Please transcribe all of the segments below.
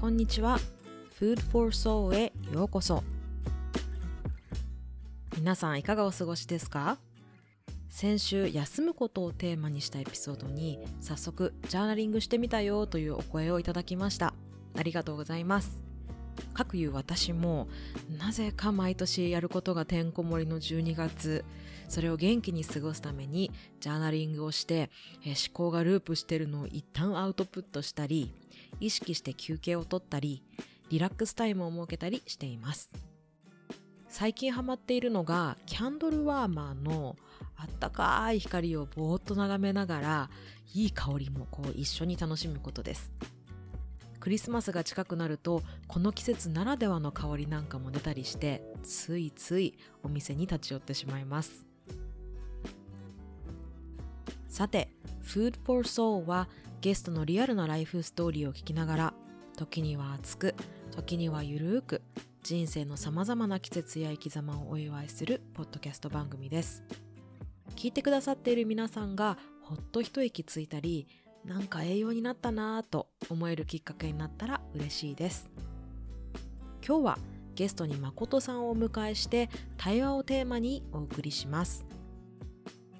こんにちは。Food for Soul へようこそ。皆さんいかがお過ごしですか？先週休むことをテーマにしたエピソードに早速ジャーナリングしてみたよというお声をいただきました。ありがとうございます。各いう私もなぜか毎年やることがてんこ盛りの12月それを元気に過ごすためにジャーナリングをして、思考がループしてるのを一旦アウトプットしたり意識して休憩をとったりリラックスタイムを設けたりしています。最近ハマっているのがキャンドルワーマーのあったかい光をぼーっと眺めながらいい香りもこう一緒に楽しむことです。クリスマスが近くなるとこの季節ならではの香りなんかも出たりしてついついお店に立ち寄ってしまいます。さて Food for Soul はゲストのリアルなライフストーリーを聞きながら時には熱く時にはゆるーく人生のさまざまな季節や生き様をお祝いするポッドキャスト番組です。聞いてくださっている皆さんがほっと一息ついたりなんか栄養になったなぁと思えるきっかけになったら嬉しいです。今日はゲストに誠さんをお迎えして対話をテーマにお送りします。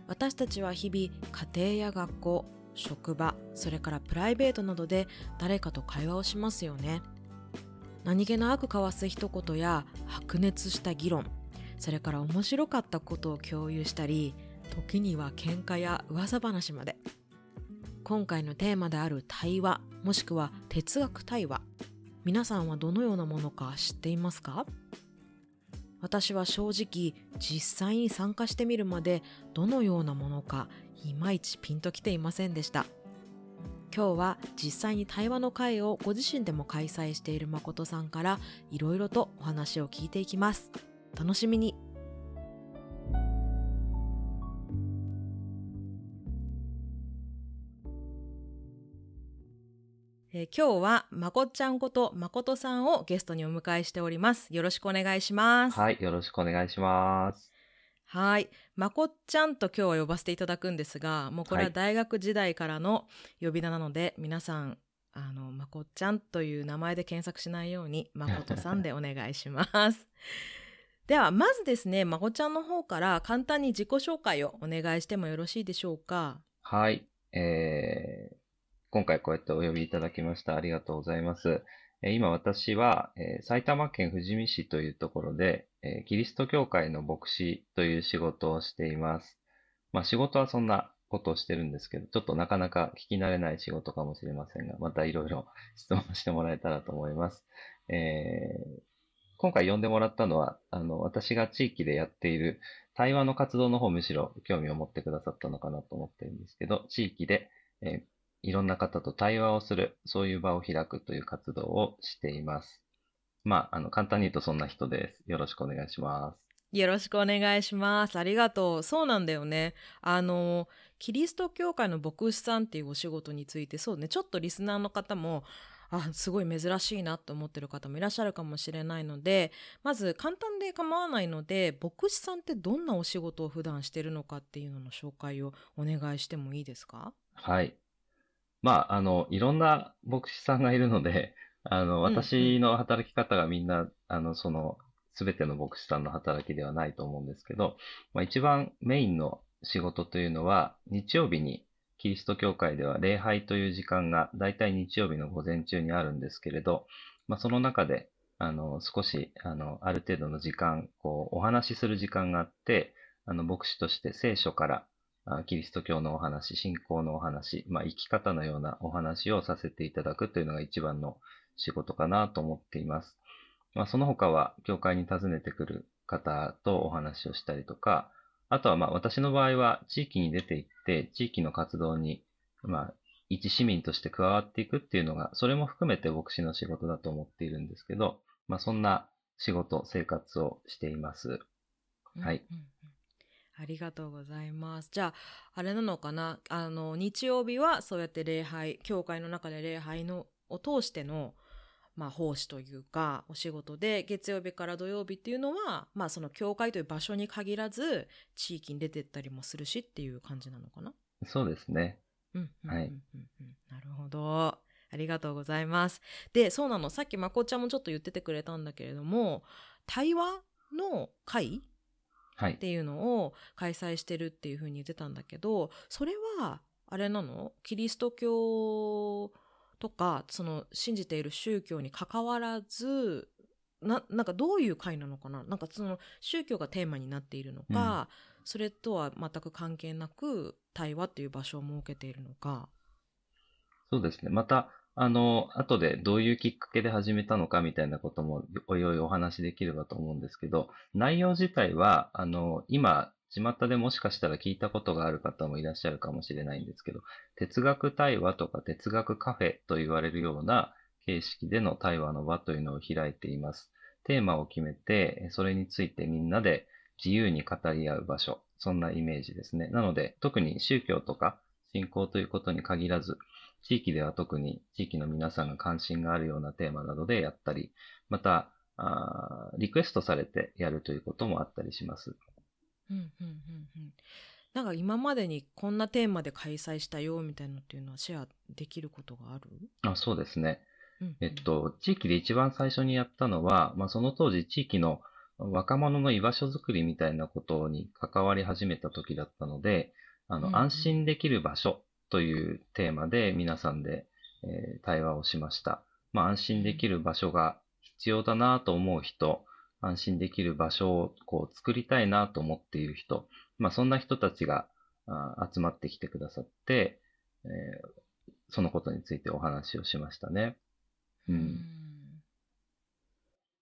私たちは日々家庭や学校職場それからプライベートなどで誰かと会話をしますよね。何気なく交わす一言や白熱した議論それから面白かったことを共有したり時には喧嘩や噂話まで。今回のテーマである対話もしくは哲学対話皆さんはどのようなものか知っていますか？私は正直実際に参加してみるまでどのようなものかいまいちピンときていませんでした。今日は実際に対話の会をご自身でも開催している誠さんからいろいろとお話を聞いていきます。楽しみに。今日はまこちゃんことまことさんをゲストにお迎えしております。よろしくお願いします。はい、よろしくお願いします。はい。まこちゃんと今日は呼ばせていただくんですが、もうこれは大学時代からの呼び名なので、はい、皆さん、あの、まこちゃんという名前で検索しないように、まことさんでお願いします。では、まずですね、まこちゃんの方から簡単に自己紹介をお願いしてもよろしいでしょうか？はい。えー、今回こうやってお呼びいただきました。ありがとうございます。今私は埼玉県富士見市というところでキリスト教会の牧師という仕事をしています。まあ仕事はそんなことをしてるんですけど、ちょっとなかなか聞き慣れない仕事かもしれませんが、またいろいろ 質問してもらえたらと思います。えー、今回呼んでもらったのは、あの、私が地域でやっている対話の活動の方むしろ興味を持ってくださったのかなと思っているんですけど、地域で、えーいろんな方と対話をする、そういう場を開くという活動をしています。まあ、あの、簡単に言うとそんな人です。よろしくお願いします。よろしくお願いします。ありがとう。そうなんだよね。あの、キリスト教会の牧師さんっていうお仕事について、そうね、ちょっとリスナーの方も、あ、すごい珍しいなと思ってる方もいらっしゃるかもしれないので、まず簡単で構わないので、牧師さんってどんなお仕事を普段してるのかっていうのの紹介をお願いしてもいいですか？はい。まあ、あの、いろんな牧師さんがいるので、あの、私の働き方がみんな、あの、その、すべての牧師さんの働きではないと思うんですけど、まあ、一番メインの仕事というのは、日曜日にキリスト教会では礼拝という時間が大体日曜日の午前中にあるんですけれど、まあ、その中で、あの、少し、あの、ある程度の時間、こう、お話しする時間があって、あの、牧師として聖書からキリスト教のお話、信仰のお話、まあ、生き方のようなお話をさせていただくというのが一番の仕事かなと思っています。まあ、その他は、教会に訪ねてくる方とお話をしたりとか、あとはまあ私の場合は地域に出て行って、地域の活動に、まあ、一市民として加わっていくっていうのが、それも含めて牧師の仕事だと思っているんですけど、まあそんな仕事、生活をしています。はい。うんうんありがとうございます。じゃあ、あれなのかな？あの、日曜日はそうやって礼拝、教会の中で礼拝のを通しての、まあ、奉仕というか、お仕事で、月曜日から土曜日っていうのは、まあ、その教会という場所に限らず、地域に出てったりもするしっていう感じなのかな？そうですね。うん。はい。なるほど。ありがとうございます。で、そうなの。さっきまこちゃんもちょっと言っててくれたんだけれども、対話の会はいっ。ていうのを開催してるっていうふうに言ってたんだけど、それは、あれなの？キリスト教とか、その信じている宗教に関わらず、な、なんかどういう会なのかな？なんかその宗教がテーマになっているのか、それとは全く関係なく対話っていう場所を設けているのか。そうですね。また、あの、後でどういうきっかけで始めたのかみたいなこともおいおいお話しできればと思うんですけど、内容自体は、あの、今、巷でもしかしたら聞いたことがある方もいらっしゃるかもしれないんですけど、哲学対話とか哲学カフェと言われるような形式での対話の場というのを開いています。テーマを決めて、それについてみんなで自由に語り合う場所。そんなイメージですね。なので、特に宗教とか信仰ということに限らず、地域では特に地域の皆さんが関心があるようなテーマなどでやったり、また、あーリクエストされてやるということもあったりします。うんうんうんうん。なんか今までにこんなテーマで開催したよみたいなのっていうのはシェアできることがある？あそうですね。うんうんえっと、地域で一番最初にやったのは、まあ、その当時地域の若者の居場所づくりみたいなことに関わり始めた時だったので、あの、安心できる場所というテーマで皆さんで、えー対話をしました。まあ、安心できる場所が必要だなと思う人、安心できる場所をこう作りたいなと思っている人、まあ、そんな人たちがあ集まってきてくださって、えーそのことについてお話をしましたね。う。うんん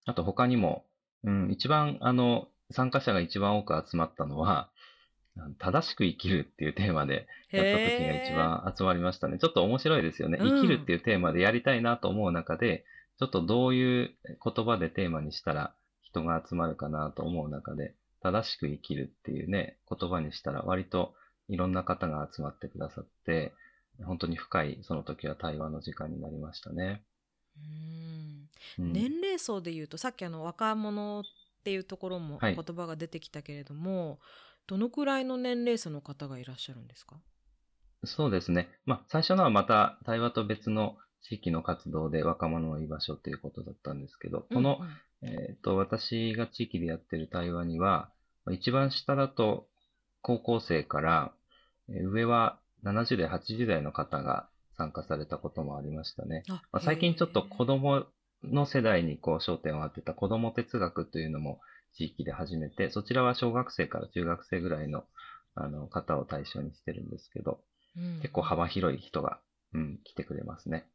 あと他にも、うん、一番、あの、参加者が一番多く集まったのは、正しく生きるっていうテーマでやった時が一番集まりましたね。ちょっと面白いですよね。うん生きるっていうテーマでやりたいなと思う中で、ちょっとどういう言葉でテーマにしたら人が集まるかなと思う中で、正しく生きるっていうね、言葉にしたら割といろんな方が集まってくださって、本当に深いその時は対話の時間になりましたね。うんうん年齢層でいうとさっきあの若者っていうところもはい言葉が出てきたけれども、どのくらいの年齢層の方がいらっしゃるんですか？そうですね。まあ、最初のはまた対話と別の地域の活動で若者の居場所ということだったんですけど、このうん、うんえっと、私が地域でやってる対話には、一番下だと高校生から、えー上は70代、80代の方が参加されたこともありましたね。あまあ、最近ちょっと子供の世代にこう焦点を当てた子供哲学というのも地域で始めて、そちらは小学生から中学生ぐらいのあの方を対象にしてるんですけど、うん結構幅広い人が、うん、来てくれますね。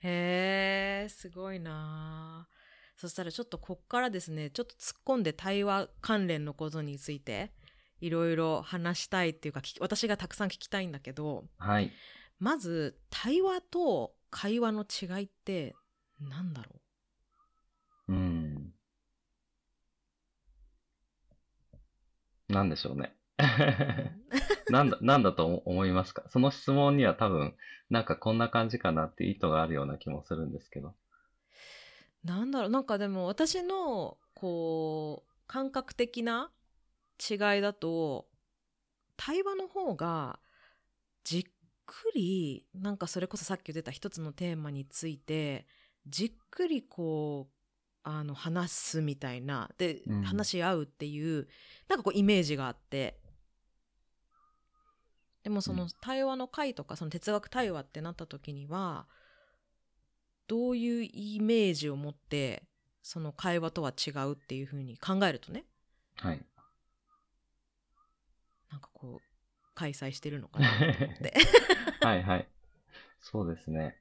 へえすごいなあそしたらちょっとこっからですねちょっと突っ込んで対話関連のことについていろいろ話したいっていうか私がたくさん聞きたいんだけどはい。まず対話と会話の違いって何だろう？なんでしょうね。う なんだ、なんだと思いますか？その質問には多分、なんかこんな感じかなって意図があるような気もするんですけど。なんだろうなんかでも私のこう感覚的な違いだと対話の方がじっくりなんかそれこそさっき言ってた一つのテーマについてじっくりこうあの話すみたいなで、うん話し合うっていうなんかこうイメージがあってでもそうのん対話の会とかその哲学対話ってなった時にはどういうイメージを持ってその会話とは違うっていうふうに考えるとねはい。なんかこう開催してるのかなと思って。はいはい。そうですね。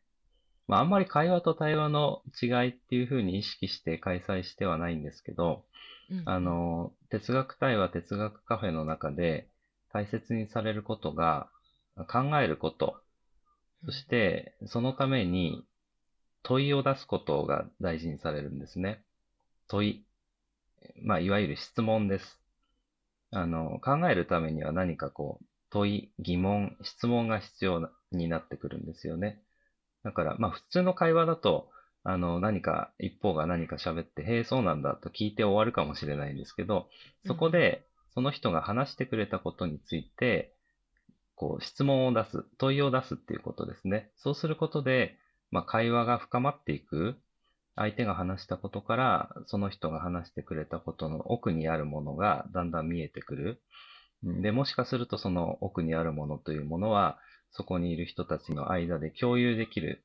まあ、あんまり会話と対話の違いっていうふうに意識して開催してはないんですけど、うんあの、哲学対話、哲学カフェの中で大切にされることが、考えること、そしてそのために問いを出すことが大事にされるんですね。問い。まあ、いわゆる質問です。あの、考えるためには何かこう、問い、疑問、質問が必要なになってくるんですよね。だから、まあ、普通の会話だと、あの、何か、一方が何か喋って、へえ、そうなんだと聞いて終わるかもしれないんですけど、そこで、その人が話してくれたことについて、こう、質問を出す、問いを出すっていうことですね。そうすることで、まあ、会話が深まっていく、相手が話したことから、その人が話してくれたことの奥にあるものがだんだん見えてくる。で、もしかするとその奥にあるものというものは、そこにいる人たちの間で共有できる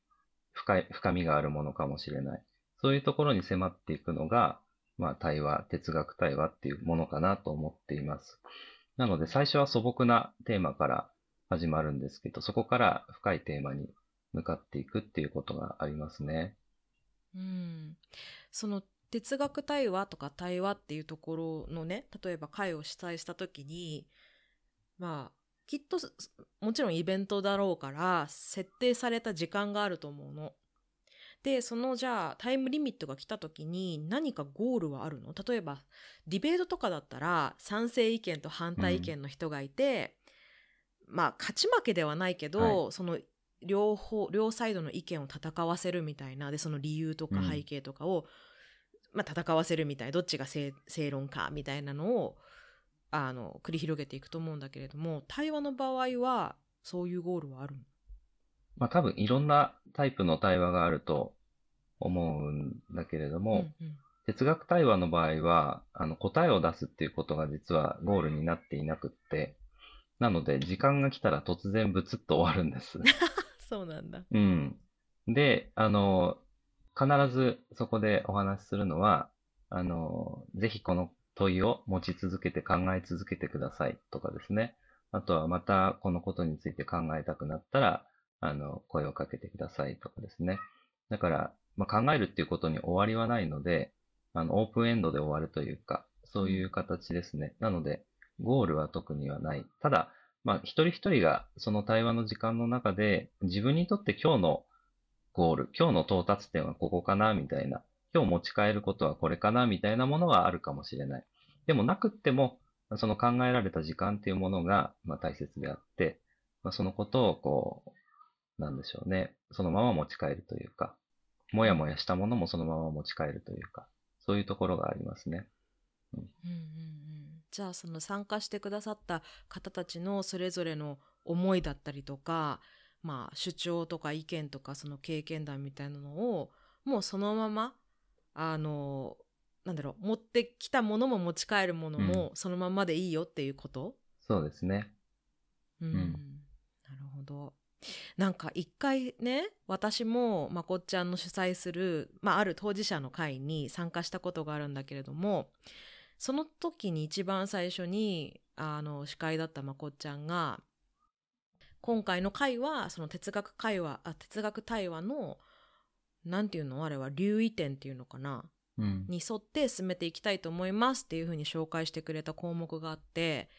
深い深みがあるものかもしれない。そういうところに迫っていくのが、まあ、対話、哲学対話っていうものかなと思っています。なので、最初は素朴なテーマから始まるんですけど、そこから深いテーマに向かっていくっていうことがありますね。うん、その哲学対話とか対話っていうところのね例えば会を主催した時にまあきっとすもちろんイベントだろうから設定された時間があると思うの。でそのじゃあタイムリミットが来た時に何かゴールはあるの？例えばディベートとかだったら賛成意見と反対意見の人がいて、まあ勝ち負けではないけど、その両方両サイドの意見を戦わせるみたいなでその理由とかうん。背景とかを、まあ、戦わせるみたいどっちが正正論かみたいなのをあの繰り広げていくと思うんだけれども対話の場合はそういうゴールはあるの？まあ、多分いろんなタイプの対話があると思うんだけれども、うんうん哲学対話の場合は、あの、答えを出すっていうことが実はゴールになっていなくって、なので、時間が来たら突然ブツッと終わるんです。そうなんだ。うん。で、あの、必ずそこでお話しするのは、あの、ぜひこの問いを持ち続けて考え続けてくださいとかですね。あとはまたこのことについて考えたくなったら、あの、声をかけてくださいとかですね。だから、まあ、考えるっていうことに終わりはないので、あの、オープンエンドで終わるというか、そういう形ですね。なので、ゴールは特にはない。ただ、まあ、一人一人がその対話の時間の中で、自分にとって今日のゴール、今日の到達点はここかな、みたいな。今日持ち帰ることはこれかな、みたいなものはあるかもしれない。でもなくっても、その考えられた時間っていうものが、まあ、大切であって、まあ、そのことをこう、なんでしょうね。そのまま持ち帰るというか、もやもやしたものもそのまま持ち帰るというか、そういうところがありますね。うんうんうん、じゃあその参加してくださった方たちのそれぞれの思いだったりとか、まあ、主張とか意見とかその経験談みたいなのをもうそのままあのなんだろう持ってきたものも持ち帰るものもそのままでいいよっていうこと、そうですね。うんんなるほど。なんか一回ね私もまこっちゃんの主催する、まあ、ある当事者の会に参加したことがあるんだけれどもその時に一番最初にあの司会だったまこっちゃんが今回の会はその哲学会話あ哲学対話のなんていうの？あれは留意点っていうのかな？うん。に沿って進めていきたいと思いますっていうふうに紹介してくれた項目があって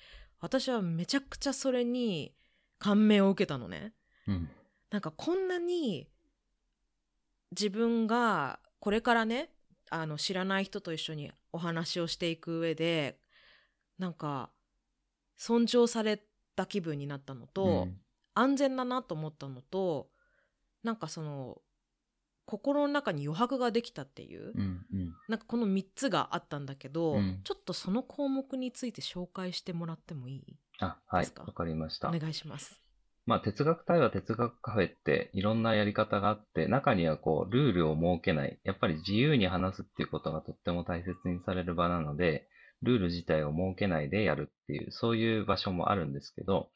私はめちゃくちゃそれに感銘を受けたのね。うん。なんかこんなに自分がこれからねあの知らない人と一緒にお話をしていく上でなんか尊重された気分になったのと、うん安全だなと思ったのとなんかその心の中に余白ができたっていう、うん。うん。なんかこの3つがあったんだけど、うんちょっとその項目について紹介してもらってもいいあ、はいわかりましたお。願いします。まあ、哲学対話、哲学カフェっていろんなやり方があって、中にはこう、ルールを設けない。やっぱり自由に話すっていうことがとっても大切にされる場なので、ルール自体を設けないでやるっていう、そういう場所もあるんですけど、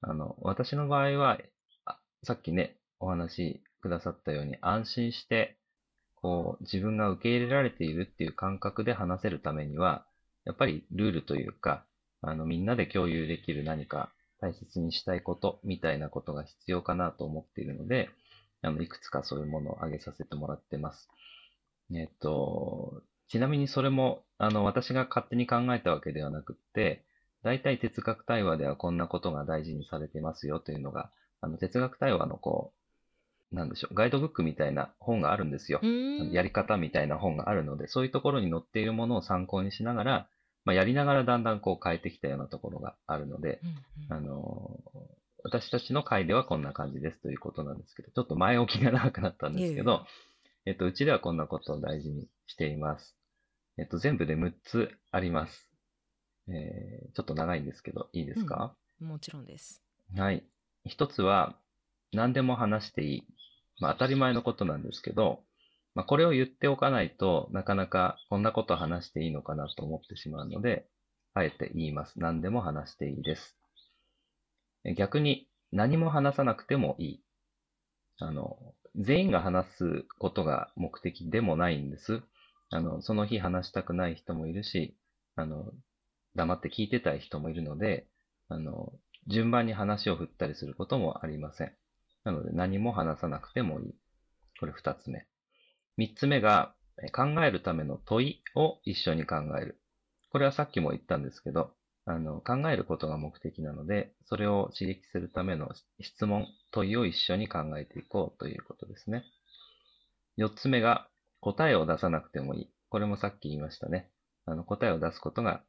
あの、私の場合は、あさっきね、お話しくださったように、安心して、こう、自分が受け入れられているっていう感覚で話せるためには、やっぱりルールというか、あの、みんなで共有できる何か大切にしたいことみたいなことが必要かなと思っているので、あの、いくつかそういうものを挙げさせてもらってます。えっと、ちなみにそれも、あの、私が勝手に考えたわけではなくって、大体哲学対話ではこんなことが大事にされてますよというのが、あの、哲学対話のこう、なんでしょう、ガイドブックみたいな本があるんですよ。やり方みたいな本があるので、そういうところに載っているものを参考にしながら、まあ、やりながらだんだんこう変えてきたようなところがあるので、うんうんあの私たちの会ではこんな感じですということなんですけど、ちょっと前置きが長くなったんですけど、えっと、うちではこんなことを大事にしています。えっと、全部で6つあります。えーちょっと長いんですけど、いいですか、もちろんです。はい。一つは、何でも話していい。まあ当たり前のことなんですけど、まあこれを言っておかないとなかなかこんなこと話していいのかなと思ってしまうので、あえて言います。何でも話していいです。逆に何も話さなくてもいい。あの、全員が話すことが目的でもないんです。あの、その日話したくない人もいるし、あの、黙って聞いてたい人もいるので、あの、順番に話を振ったりすることもありません。なので何も話さなくてもいい。これ二つ目。三つ目が、考えるための問いを一緒に考える。これはさっきも言ったんですけど、あの、考えることが目的なので、それを刺激するための質問、問いを一緒に考えていこうということですね。四つ目が、答えを出さなくてもいい。これもさっき言いましたね。あの、答えを出すことが、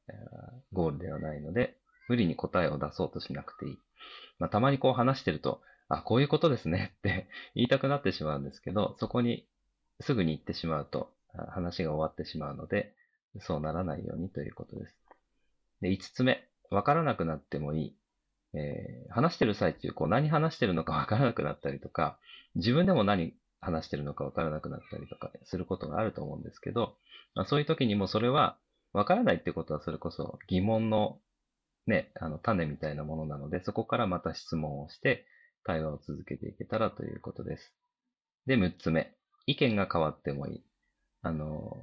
ゴールではないので、無理に答えを出そうとしなくていい。まあ、たまにこう話してると、あ、こういうことですね って言いたくなってしまうんですけど、そこにすぐに行ってしまうと話が終わってしまうので、そうならないようにということです。で、5つ目、わからなくなってもいい。えー、話してる最中、こう何話してるのか わからなくなったりとか、自分でも何話してるのかわからなくなったりとかすることがあると思うんですけど、まあ、そういう時にもそれはわからないってことはそれこそ疑問のね、あの種みたいなものなので、そこからまた質問をして対話を続けていけたらということです。で、6つ目、意見が変わってもいい。あの、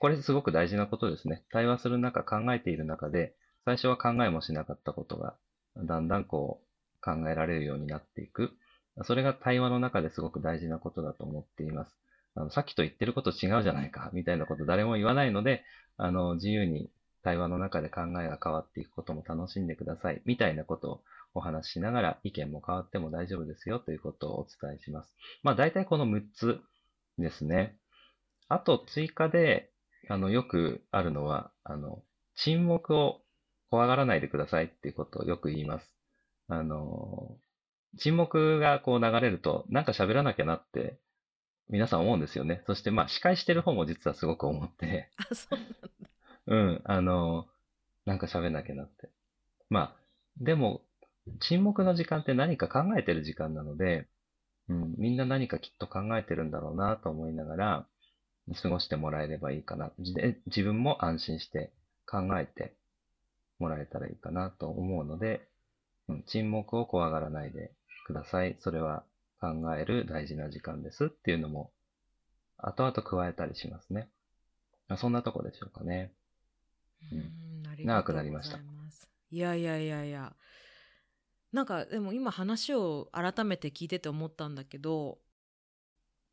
これすごく大事なことですね。対話する中、考えている中で、最初は考えもしなかったことが、だんだんこう、考えられるようになっていく。それが対話の中ですごく大事なことだと思っています。あのさっきと言ってること違うじゃないか、みたいなこと誰も言わないので、あの、自由に対話の中で考えが変わっていくことも楽しんでください、みたいなことをお話ししながら意見も変わっても大丈夫ですよということをお伝えします。まあ大体この6つですね。あと追加であの、よくあるのは、あの、沈黙を怖がらないでくださいっていうことをよく言います。あの、沈黙がこう流れると、なんか喋らなきゃなって皆さん思うんですよね。そしてまあ司会してる方も実はすごく思って。あ、そうなんだ。うん、あの、なんか喋んなきゃなって。まあ、でも、沈黙の時間って何か考えてる時間なので、うん、みんな何かきっと考えてるんだろうなと思いながら、過ごしてもらえればいいかな。で自分も安心して考えてもらえたらいいかなと思うので、うん、沈黙を怖がらないでください。それは考える大事な時間ですっていうのも、後々加えたりしますね。そんなとこでしょうかね。うん、長くなりました。いやいやいやいや。なんかでも今話を改めて聞いてて思ったんだけど、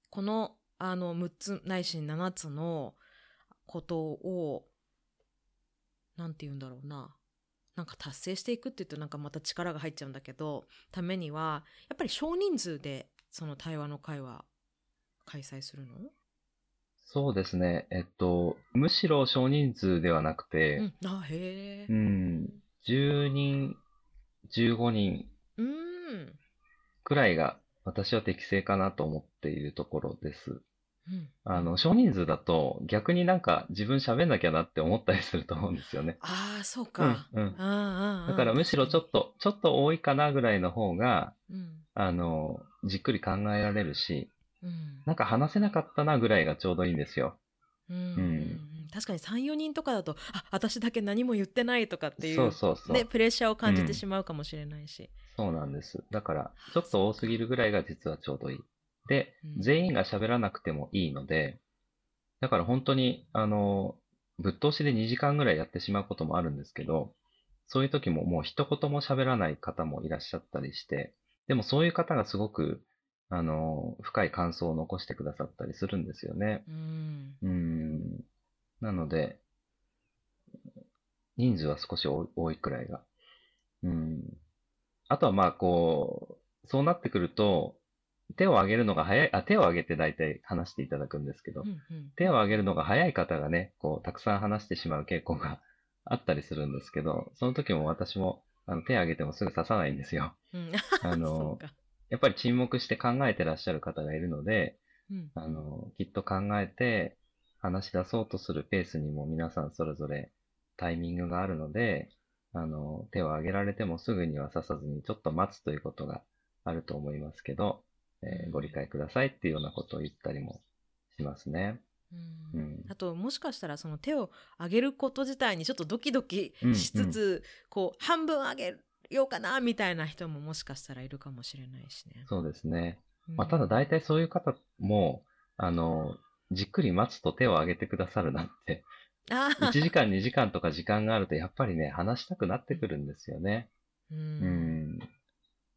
このあの6つないし7つのことを何て言うんだろうななんか達成していくって言うとなんかまた力が入っちゃうんだけどためにはやっぱり少人数でその対話の会話開催するの？そうですね。えっと、むしろ少人数ではなくて、うん、あ、へえ。うん、10人、15人くらいが私は適正かなと思っているところです。うん、あの、少人数だと逆になんか自分喋んなきゃなって思ったりすると思うんですよね。ああ、そうか。うん、うん。だからむしろちょっと、ちょっと多いかなぐらいの方が、うん、あの、じっくり考えられるし、うん、なんか話せなかったなぐらいがちょうどいいんですよ。うん、うん、確かに3、4人とかだと、あ、私だけ何も言ってないとかっていう、ね、プレッシャーを感じてしまうかもしれないし。そうなんです。だから、ちょっと多すぎるぐらいが実はちょうどいい。で、全員が喋らなくてもいいので、だから本当に、あの、ぶっ通しで2時間ぐらいやってしまうこともあるんですけど、そういう時ももう一言も喋らない方もいらっしゃったりして、でもそういう方がすごく、あの、深い感想を残してくださったりするんですよね。うん。うんなので、人数は少し多いくらいが。うん。あとはまあこう、そうなってくると、手を挙げるのが早い、あ、手を挙げて大体話していただくんですけど、うんうん、手を挙げるのが早い方がね、こう、たくさん話してしまう傾向があったりするんですけど、その時も私も、あの、手を挙げてもすぐ刺さないんですよ。うん、あの、やっぱり沈黙して考えてらっしゃる方がいるので、うん、あの、きっと考えて話し出そうとするペースにも皆さんそれぞれタイミングがあるので、あの、手を挙げられてもすぐには刺さずにちょっと待つということがあると思いますけど、えーご理解くださいっていうようなことを言ったりもしますね。うんうんあともしかしたらその手を上げること自体にちょっとドキドキうんしつつ、こう半分上げようかなみたいな人ももしかしたらいるかもしれないしね。そうですね。うんまあ、ただ大体そういう方も、あの、じっくり待つと手を挙げてくださるなって、あー1時間2時間とか時間があるとやっぱりね、話したくなってくるんですよね。ううんん。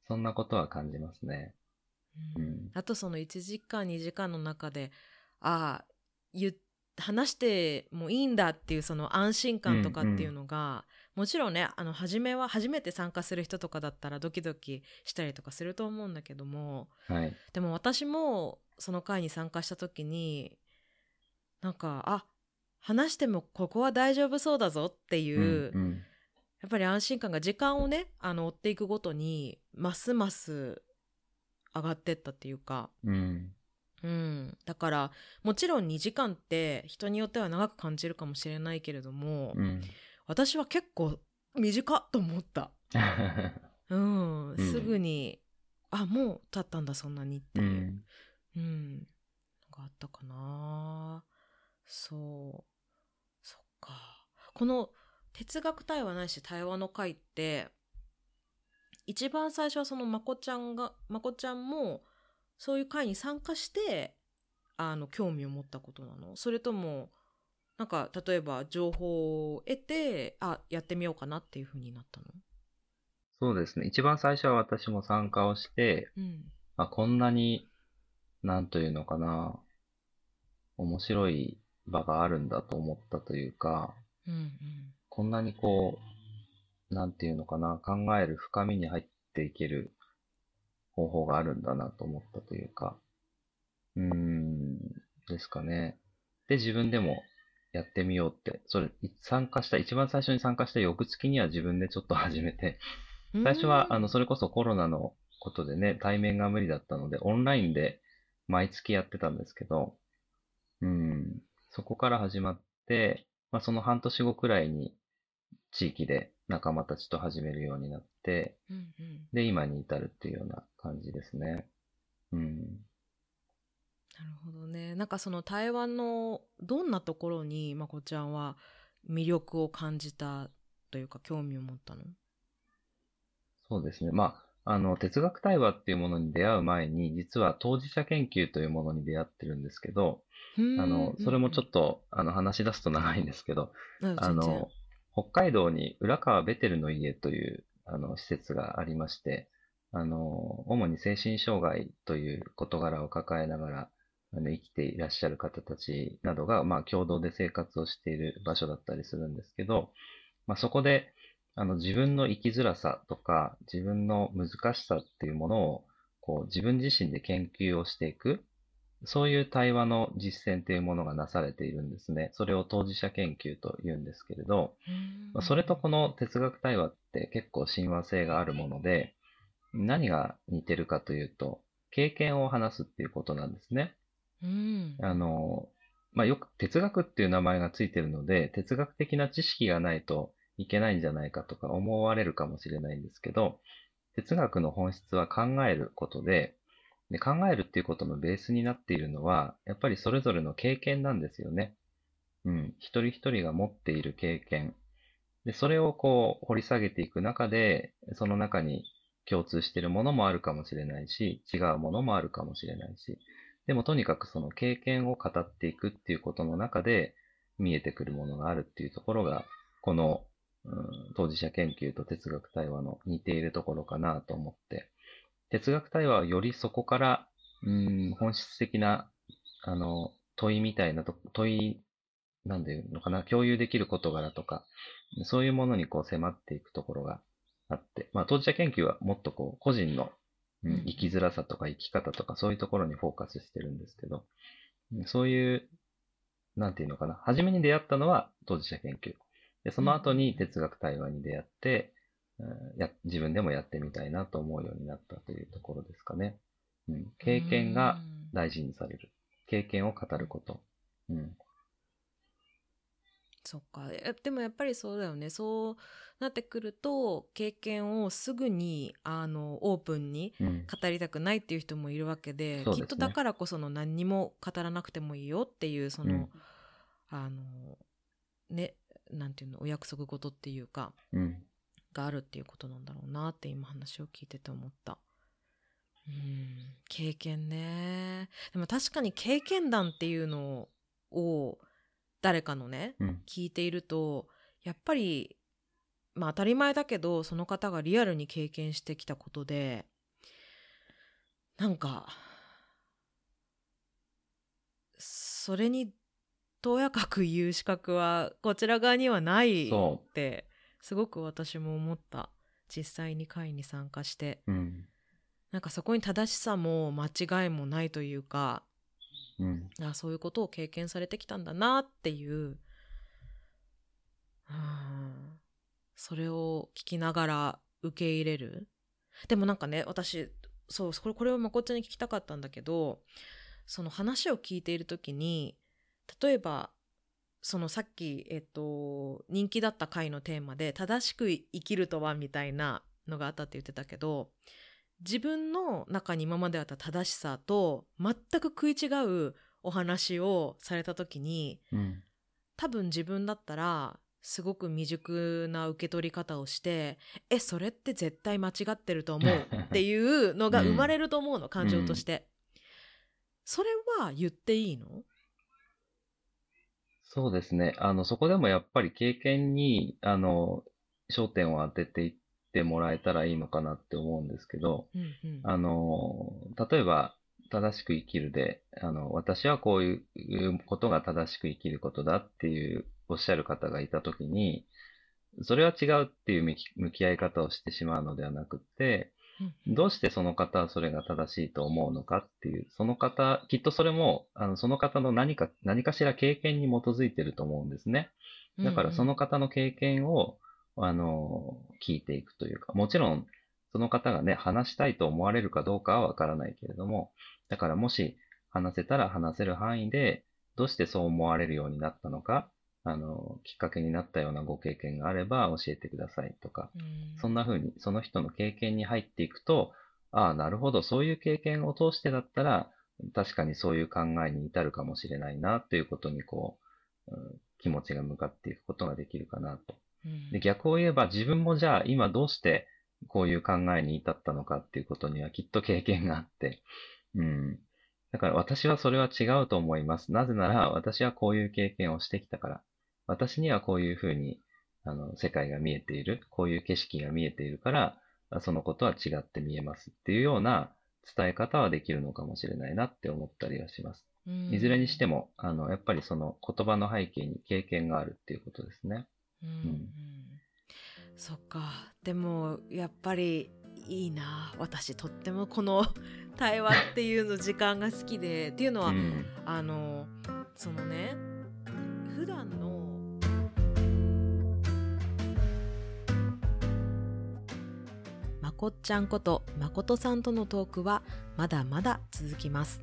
そんなことは感じますね。ううんん。あとその1時間2時間の中でああ話してもいいんだっていうその安心感とかっていうのが、もちろんねあの初めは初めて参加する人とかだったらドキドキしたりとかすると思うんだけどもはい。でも私もその会に参加した時になんかあ話してもここは大丈夫そうだぞっていう、うんうん。やっぱり安心感が時間をねあの追っていくごとにますます上がってったっていうか、うん。うん、だからもちろん2時間って人によっては長く感じるかもしれないけれども、うん。私は結構短っと思った、うん。ん。すぐにあもう経ったんだそんなにってう。いう、ん。うん、のがあったかな。そう。そっか。この哲学対話ないし対話の会って一番最初はそのまこちゃんがまこちゃんもそういう会に参加してあの興味を持ったことなの。それともなんか例えば情報を得てあやってみようかなっていう風になったの？そうですね。一番最初は私も参加をして、うん。あ、こんなに、なんというのかな、面白い場があるんだと思ったというか、うんうん。こんなにこう、なんていうのかな、考える深みに入っていける方法があるんだなと思ったというか、うーん、ですかね。で、自分でもやってみようって、それ、い参加した、一番最初に参加した翌月には自分でちょっと始めて、うん。最初は、あの、それこそコロナのことでね、対面が無理だったので、オンラインで毎月やってたんですけど、うん、そこから始まって、まあ、その半年後くらいに地域で仲間たちと始めるようになって、うんうんで、今に至るっていうような感じですね。うん。なるほどね。なんかその台湾のどんなところにまこちゃんは魅力を感じたというか興味を持ったの？そうですね。まあ、あの、哲学対話っていうものに出会う前に、実は当事者研究というものに出会ってるんですけど、あの、それもちょっと、あの、話し出すと長いんですけど、とあの、北海道に浦川ベテルの家という、あの、施設がありまして、あの、主に精神障害という事柄を抱えながら、あの、生きていらっしゃる方たちなどが、まあ、共同で生活をしている場所だったりするんですけど、まあ、そこで、あの、自分の生きづらさとか、自分の難しさっていうものを、こう、自分自身で研究をしていく、そういう対話の実践というものがなされているんですね。それを当事者研究と言うんですけれど、まあそれとこの哲学対話って結構親和性があるもので、何が似てるかというと、経験を話すっていうことなんですね。うんあの、まあ、よく哲学っていう名前がついてるので、哲学的な知識がないといけないんじゃないかとか思われるかもしれないんですけど、哲学の本質は考えることで、で考えるっていうことのベースになっているのは、やっぱりそれぞれの経験なんですよね。うん。一人一人が持っている経験。で、それをこう掘り下げていく中で、その中に共通しているものもあるかもしれないし、違うものもあるかもしれないし、でもとにかくその経験を語っていくっていうことの中で見えてくるものがあるっていうところが、この、うん、当事者研究と哲学対話の似ているところかなと思って、哲学対話はよりそこから、うん、本質的な、あの、問いみたいなと、問い、なんていうのかな、共有できる事柄とか、そういうものにこう迫っていくところがあって、まあ当事者研究はもっとこう個人の、うんうん。生きづらさとか生き方とかそういうところにフォーカスしてるんですけど、うんそういう、なんていうのかな、初めに出会ったのは当事者研究。で、その後に哲学対話に出会って、うんや自分でもやってみたいなと思うようになったというところですかね。うん、経験が大事にされる。経験を語ること。うん。そっかえでもやっぱりそうだよねそうなってくると経験をすぐにあのオープンにうん。語りたくないっていう人もいるわけでそうですねきっとだからこその何にも語らなくてもいいよっていうその、うんあのねなんていうのお約束事っていうかうん。があるっていうことなんだろうなって今話を聞いてて思った。うん経験ねでも確かに経験談っていうのを誰かのねうん。聞いているとやっぱりまあ当たり前だけどその方がリアルに経験してきたことでなんかそれにとやかく言う資格はこちら側にはないっそてすごく私も思った実際に会に参加してう。うん。なんかそこに正しさも間違いもないというかうん。あそういうことを経験されてきたんだなっていう、うん、それを聞きながら受け入れるでもなんかね私そうこれこれをまこっちゃんに聞きたかったんだけどその話を聞いている時に例えばそのさっき、えっと、人気だった回のテーマで「正しく生きるとは」みたいなのがあったって言ってたけど自分の中に今まであった正しさと全く食い違うお話をされた時にうん。多分自分だったらすごく未熟な受け取り方をしてえそれって絶対間違ってると思うっていうのが生まれると思うの、感情として、それは言っていいの？そうですね。あの、そこでもやっぱり経験に、あの、焦点を当てていってもらえたらいいのかなって思うんですけど、うんうんあの、例えば、正しく生きるで、あの、私はこういうことが正しく生きることだっていうおっしゃる方がいたときに、それは違うっていう向き向き合い方をしてしまうのではなくって、うんどうしてその方はそれが正しいと思うのかっていう、その方、きっとそれも、あの、その方の何か、何かしら経験に基づいてると思うんですね。だからその方の経験を、あの、聞いていくというか、もちろん、その方がね、話したいと思われるかどうかはわからないけれども、だからもし話せたら話せる範囲で、どうしてそう思われるようになったのか、あの、きっかけになったようなご経験があれば教えてくださいとか、うんそんな風に、その人の経験に入っていくと、ああ、なるほど、そういう経験を通してだったら、確かにそういう考えに至るかもしれないな、ということに、こう、うん気持ちが向かっていくことができるかなと。うんで、逆を言えば、自分もじゃあ、今どうしてこういう考えに至ったのかっていうことにはきっと経験があって、うん。だから私はそれは違うと思います。なぜなら、私はこういう経験をしてきたから。私にはこういうふうに、あの、世界が見えている。こういう景色が見えているから、そのことは違って見えますっていうような伝え方はできるのかもしれないなって思ったりはします。うんいずれにしても、あの、やっぱりその言葉の背景に経験があるっていうことですね。うんうんそっかでもやっぱりいいな私とってもこの 対話っていうの時間が好きでっていうのは、うん。あのそのねこっちゃんことまことさんとのトークはまだまだ続きます。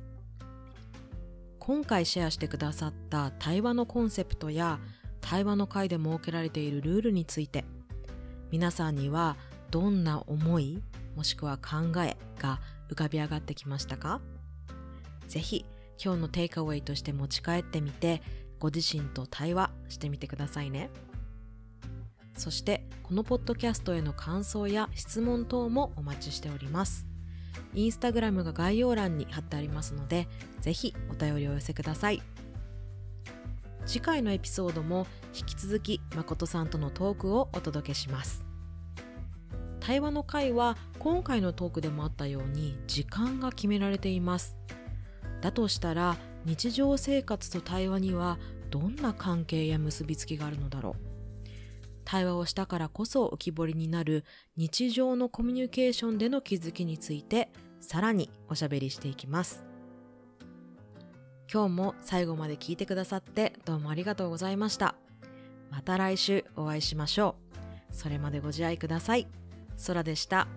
今回シェアしてくださった対話のコンセプトや対話の会で設けられているルールについて皆さんにはどんな思いもしくは考えが浮かび上がってきましたか？ぜひ今日のテイクアウェイとして持ち帰ってみてご自身と対話してみてくださいね。そしてこのポッドキャストへの感想や質問等もお待ちしております。インスタグラムが概要欄に貼ってありますのでぜひお便りをお寄せください。次回のエピソードも引き続き誠さんとのトークをお届けします。対話の回は今回のトークでもあったように時間が決められています。だとしたら日常生活と対話にはどんな関係や結びつきがあるのだろう。対話をしたからこそ浮き彫りになる日常のコミュニケーションでの気づきについてさらにおしゃべりしていきます。今日も最後まで聞いてくださってどうもありがとうございました。また来週お会いしましょう。それまでご自愛ください。空でした。